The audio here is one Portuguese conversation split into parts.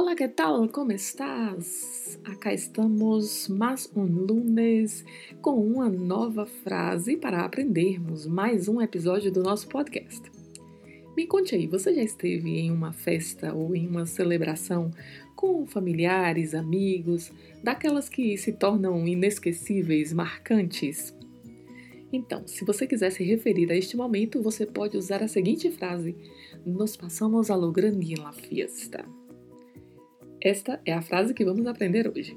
Olá, que tal? Como estás? Acá estamos mais um lunes com uma nova frase para aprendermos mais um episódio do nosso podcast. Me conte aí, você já esteve em uma festa ou em uma celebração com familiares, amigos, daquelas que se tornam inesquecíveis, marcantes? Então, se você quiser se referir a este momento, você pode usar a seguinte frase: Nos passamos a lo grande en la fiesta. Esta é a frase que vamos aprender hoje.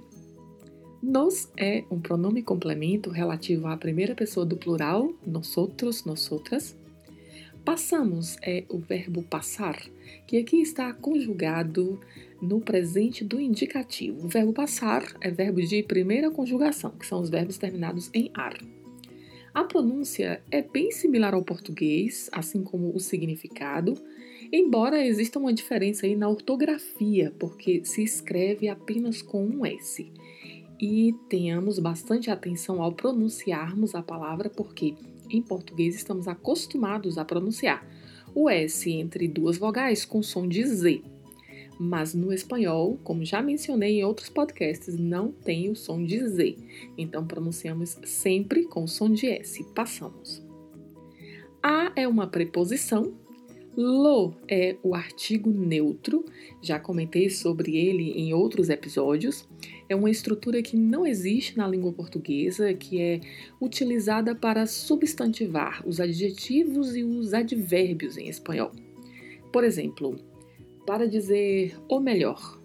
Nos é um pronome complemento relativo à primeira pessoa do plural, nosotros, nosotras. Passamos é o verbo passar, que aqui está conjugado no presente do indicativo. O verbo passar é verbo de primeira conjugação, que são os verbos terminados em ar. A pronúncia é bem similar ao português, assim como o significado, Embora exista uma diferença aí na ortografia, porque se escreve apenas com um S. E tenhamos bastante atenção ao pronunciarmos a palavra, porque em português estamos acostumados a pronunciar o S entre duas vogais com som de Z. Mas no espanhol, como já mencionei em outros podcasts, não tem o som de Z. Então pronunciamos sempre com som de S. Passamos. A é uma preposição Lo é o artigo neutro, já comentei sobre ele em outros episódios. É uma estrutura que não existe na língua portuguesa, que é utilizada para substantivar os adjetivos e os advérbios em espanhol. Por exemplo, para dizer o melhor,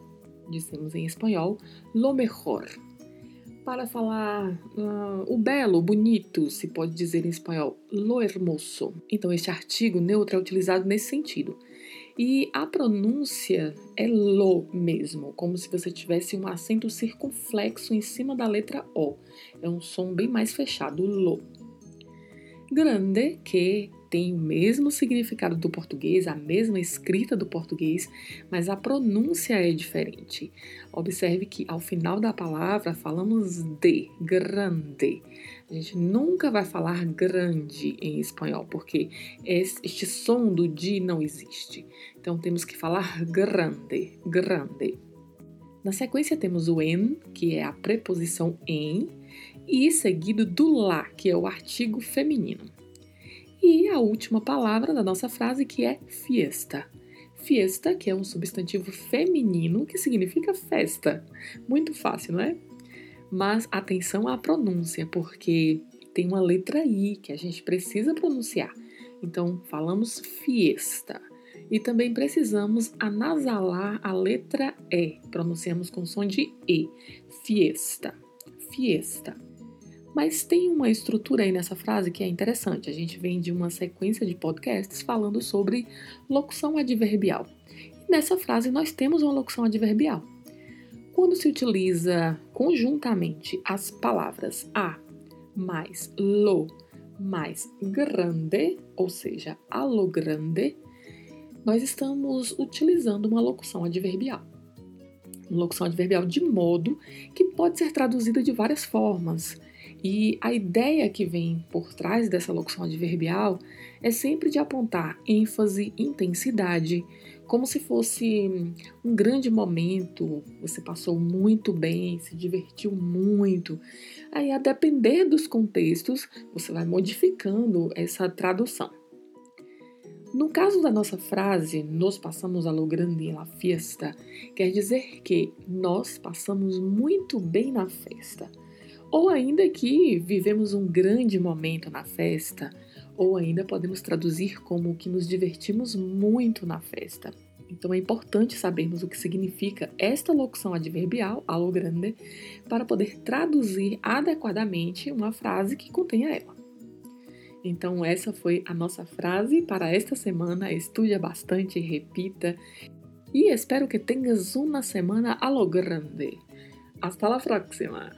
dizemos em espanhol lo mejor para falar uh, o belo, o bonito, se pode dizer em espanhol, lo hermoso. Então, este artigo neutro é utilizado nesse sentido. E a pronúncia é lo mesmo, como se você tivesse um acento circunflexo em cima da letra O. É um som bem mais fechado, lo. Grande, que tem o mesmo significado do português, a mesma escrita do português, mas a pronúncia é diferente. Observe que ao final da palavra falamos de, grande. A gente nunca vai falar grande em espanhol, porque este som do de não existe. Então temos que falar grande, grande. Na sequência temos o en, que é a preposição em, e seguido do lá, que é o artigo feminino. E a última palavra da nossa frase que é fiesta. Fiesta, que é um substantivo feminino que significa festa. Muito fácil, não é? Mas atenção à pronúncia, porque tem uma letra I que a gente precisa pronunciar. Então, falamos fiesta. E também precisamos anasalar a letra E. Pronunciamos com som de E. Fiesta. Fiesta. Mas tem uma estrutura aí nessa frase que é interessante. A gente vem de uma sequência de podcasts falando sobre locução adverbial. E nessa frase nós temos uma locução adverbial. Quando se utiliza conjuntamente as palavras a mais lo mais grande, ou seja, a lo grande, nós estamos utilizando uma locução adverbial. Uma locução adverbial de modo que pode ser traduzida de várias formas e a ideia que vem por trás dessa locução adverbial é sempre de apontar ênfase, intensidade, como se fosse um grande momento, você passou muito bem, se divertiu muito. Aí, a depender dos contextos, você vai modificando essa tradução. No caso da nossa frase, nós passamos a lo grande la fiesta, quer dizer que nós passamos muito bem na festa ou ainda que vivemos um grande momento na festa, ou ainda podemos traduzir como que nos divertimos muito na festa. Então é importante sabermos o que significa esta locução adverbial, algo grande, para poder traduzir adequadamente uma frase que contenha ela. Então, essa foi a nossa frase para esta semana. Estude bastante, repita e espero que tenhas uma semana a lo grande. Hasta la próxima!